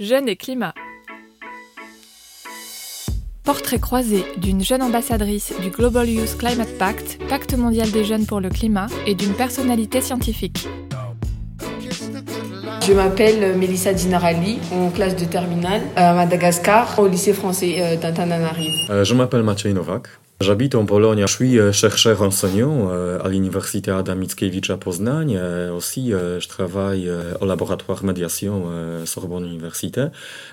Jeunes et climat. Portrait croisé d'une jeune ambassadrice du Global Youth Climate Pact, Pacte mondial des jeunes pour le climat, et d'une personnalité scientifique. Je m'appelle Mélissa Dinarali, en classe de terminale à Madagascar, au lycée français d'Antananarive. Euh, je m'appelle Maciej Nowak. J'habite en Pologne. Je suis euh, chercheur enseignant euh, à l'université Adam Mickiewicz à Poznań. Aussi, je travaille au laboratoire médiation Sorbonne Université.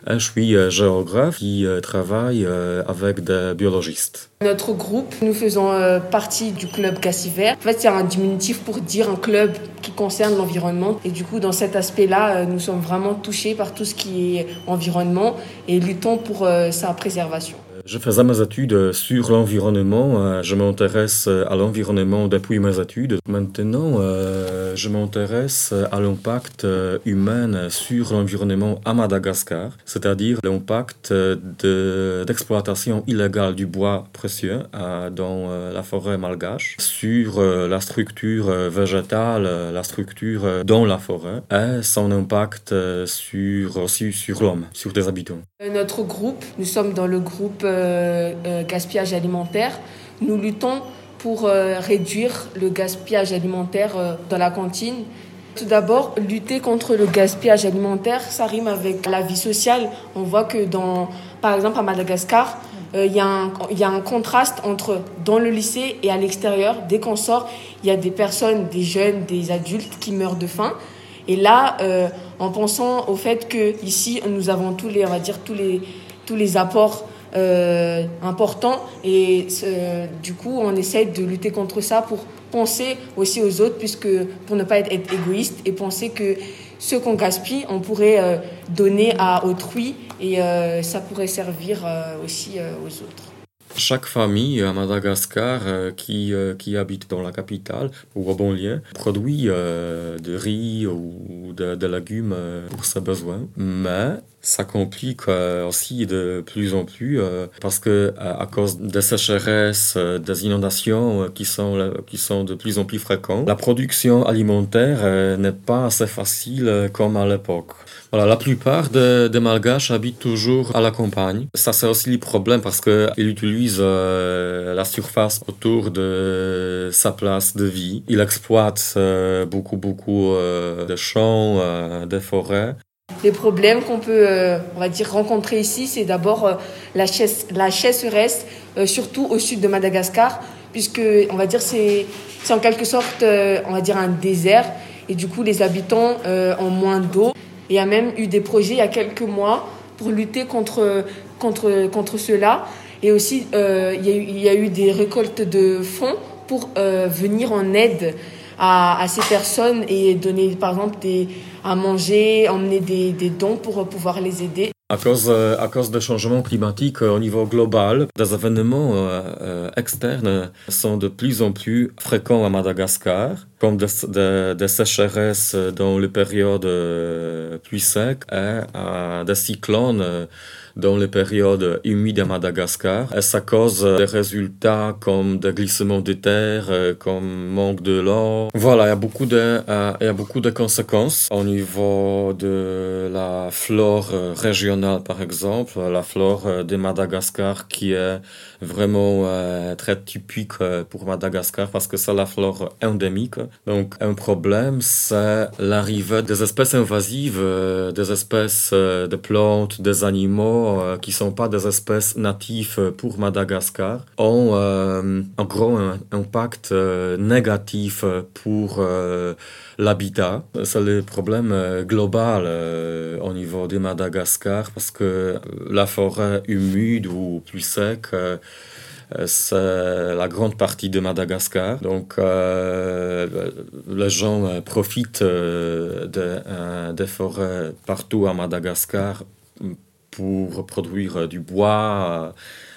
Je suis géographe qui travaille avec des biologistes. Notre groupe, nous faisons partie du club Gassiver. En fait, c'est un diminutif pour dire un club qui concerne l'environnement. Et du coup, dans cet aspect-là, nous sommes vraiment touchés par tout ce qui est environnement et luttons pour sa préservation. Je faisais mes études sur l'environnement. Je m'intéresse à l'environnement depuis mes études. Maintenant, je m'intéresse à l'impact humain sur l'environnement à Madagascar, c'est-à-dire l'impact d'exploitation illégale du bois précieux dans la forêt malgache sur la structure végétale, la structure dans la forêt et son impact sur, aussi sur l'homme, sur des habitants. Notre groupe, nous sommes dans le groupe gaspillage alimentaire. Nous luttons pour réduire le gaspillage alimentaire dans la cantine. Tout d'abord, lutter contre le gaspillage alimentaire, ça rime avec la vie sociale. On voit que dans, par exemple, à Madagascar, il y, y a un contraste entre dans le lycée et à l'extérieur. Dès qu'on sort, il y a des personnes, des jeunes, des adultes qui meurent de faim. Et là, en pensant au fait que ici nous avons tous les, on va dire tous les, tous les apports euh, importants et euh, du coup on essaie de lutter contre ça pour penser aussi aux autres puisque pour ne pas être, égoïste et penser que ce qu'on gaspille on pourrait euh, donner à autrui et euh, ça pourrait servir aussi aux autres. Chaque famille à Madagascar euh, qui, euh, qui habite dans la capitale ou au banlieue produit euh, de riz ou de, de légumes pour ses besoins. Mais ça complique aussi de plus en plus parce que à cause des sécheresses, des inondations qui sont, qui sont de plus en plus fréquentes, la production alimentaire n'est pas assez facile comme à l'époque. Voilà, la plupart des de Malgaches habitent toujours à la campagne. Ça, c'est aussi le problème parce qu'ils utilisent euh, la surface autour de sa place de vie. Il exploite euh, beaucoup, beaucoup euh, de champs, de forêts. Les problèmes qu'on peut, on va dire, rencontrer ici, c'est d'abord la, chaise, la surtout au sud de Madagascar, puisque, on va dire, c'est en quelque sorte, on va dire, un désert. Et du coup, les habitants ont moins d'eau. Il y a même eu des projets il y a quelques mois pour lutter contre, contre, contre cela. Et aussi, euh, il, y a eu, des récoltes de fonds pour euh, venir en aide à, ces personnes et donner, par exemple, à manger, emmener des, dons pour pouvoir les aider. À cause, à cause des changements climatiques au niveau global, des événements euh, externes sont de plus en plus fréquents à Madagascar, comme des, des, des sécheresses dans les périodes plus secs et euh, des cyclones dans les périodes humides à Madagascar. Et ça cause des résultats comme des glissements de terre, comme manque de l'eau. Voilà, il y a beaucoup de, euh, il y a beaucoup de conséquences au niveau de la flore régionale, par exemple, la flore de Madagascar qui est vraiment euh, très typique pour Madagascar parce que c'est la flore endémique. Donc, un problème, c'est l'arrivée des espèces invasives, des espèces de plantes, des animaux qui sont pas des espèces natives pour Madagascar ont euh, un gros impact euh, négatif pour euh, l'habitat. C'est le problème global au niveau de Madagascar parce que la forêt humide ou plus sec c'est la grande partie de Madagascar. Donc, euh, les gens profitent de, des forêts partout à Madagascar pour produire du bois,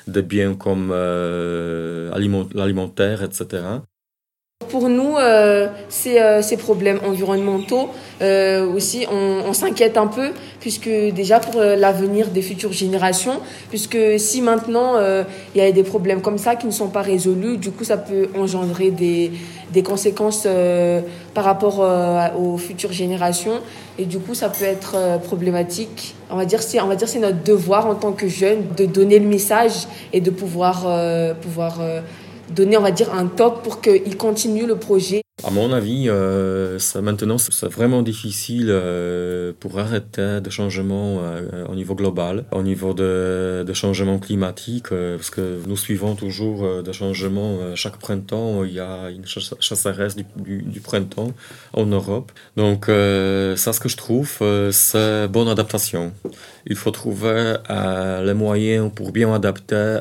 des biens comme euh, l'alimentaire, etc. Pour nous, euh, ces, euh, ces, problèmes environnementaux euh, aussi, on, s'inquiète un peu, puisque déjà pour l'avenir des futures générations, puisque si maintenant il y a des problèmes comme ça qui ne sont pas résolus, du coup ça peut engendrer des, des conséquences par rapport aux futures générations. Et du coup, ça peut être problématique. On va dire, c'est, on va dire, c'est notre devoir en tant que jeunes de donner le message et de pouvoir, pouvoir donner, on va dire, un top pour qu'il continue le projet. À mon avis, euh, ça, maintenant, c'est vraiment difficile euh, pour arrêter des changements euh, au niveau global, au niveau de, de changements climatiques, parce que nous suivons toujours des changements. chaque printemps, il y a une chasseresse du, du, du printemps en Europe. Donc, ça, ce que je trouve, c'est bonne adaptation. Il faut trouver les moyens pour bien adapter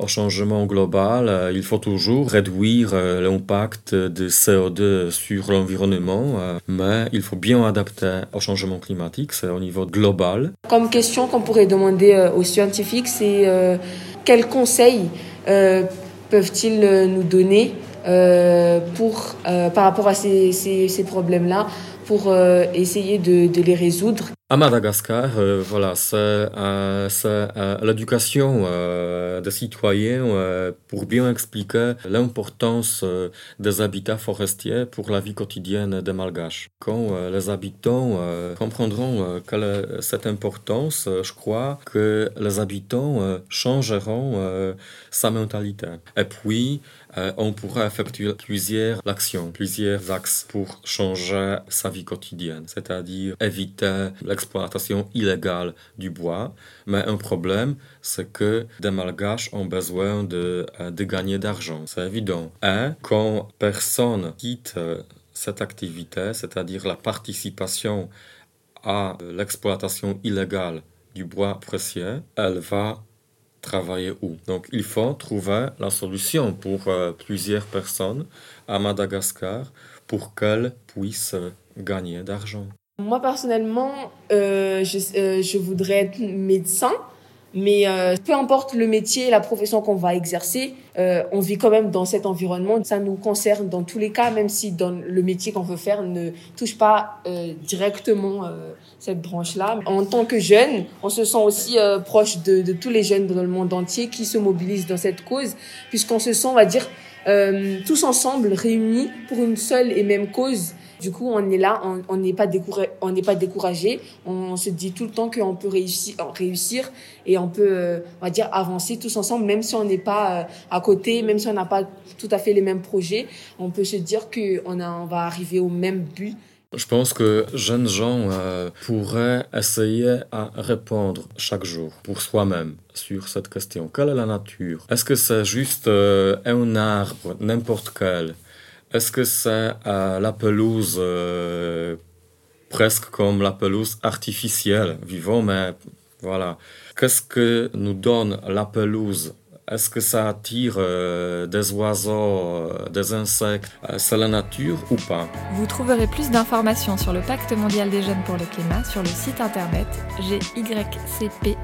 au changement global. il faut toujours réduire l'impact de CO2 sur l'environnement, euh, mais il faut bien adapter au changement climatique, c'est au niveau global. Comme question qu'on pourrait demander euh, aux scientifiques, c'est euh, quels conseils peuvent-ils nous donner pour, par rapport à ces, ces, problèmes-là pour essayer de les résoudre? À Madagascar, euh, voilà, c'est euh, euh, l'éducation des citoyens pour bien expliquer l'importance des habitats forestiers pour la vie quotidienne des Malgaches. Quand les habitants comprendront cette importance, je crois que les habitants changeront sa mentalité. Et puis, on pourra effectuer plusieurs actions, plusieurs axes pour changer sa vie quotidienne, c'est-à-dire éviter exploitation illégale du bois. Mais un problème, c'est que des malgaches ont besoin de, euh, gagner d'argent. C'est évident. Et quand personne quitte euh, cette activité, c'est-à-dire la participation à l'exploitation illégale du bois précieux, elle va travailler où? Donc il faut trouver la solution pour euh, plusieurs personnes à Madagascar pour qu'elles puissent gagner d'argent. Moi, personnellement, euh, je, euh, je, voudrais être médecin. Mais euh, peu importe le métier, la profession qu'on va exercer, on vit quand même dans cet environnement. Ça nous concerne dans tous les cas, même si dans le métier qu'on veut faire ne touche pas directement cette branche-là. En tant que jeune, on se sent aussi proche de, de, tous les jeunes dans le monde entier qui se mobilisent dans cette cause, puisqu'on se sent, on va dire, tous ensemble réunis pour une seule et même cause. Du coup, on est là, on n'est pas découragé, on se dit tout le temps qu'on peut réussir, et on peut, euh, on va dire, avancer tous ensemble, même si on n'est pas euh, à côté, même si on n'a pas tout à fait les mêmes projets. On peut se dire qu'on on va arriver au même but. Je pense que jeunes gens euh, pourraient essayer à répondre chaque jour pour soi-même sur cette question. Quelle est la nature? Est-ce que c'est juste un arbre, n'importe quel? Est-ce que c'est euh, la pelouse euh, presque comme la pelouse artificielle, vivant, mais voilà. Qu'est-ce que nous donne la pelouse? Est-ce que ça attire euh, des oiseaux, des insectes C'est la nature ou pas? Vous trouverez plus d'informations sur le Pacte mondial des jeunes pour le climat sur le site internet gycp.eu.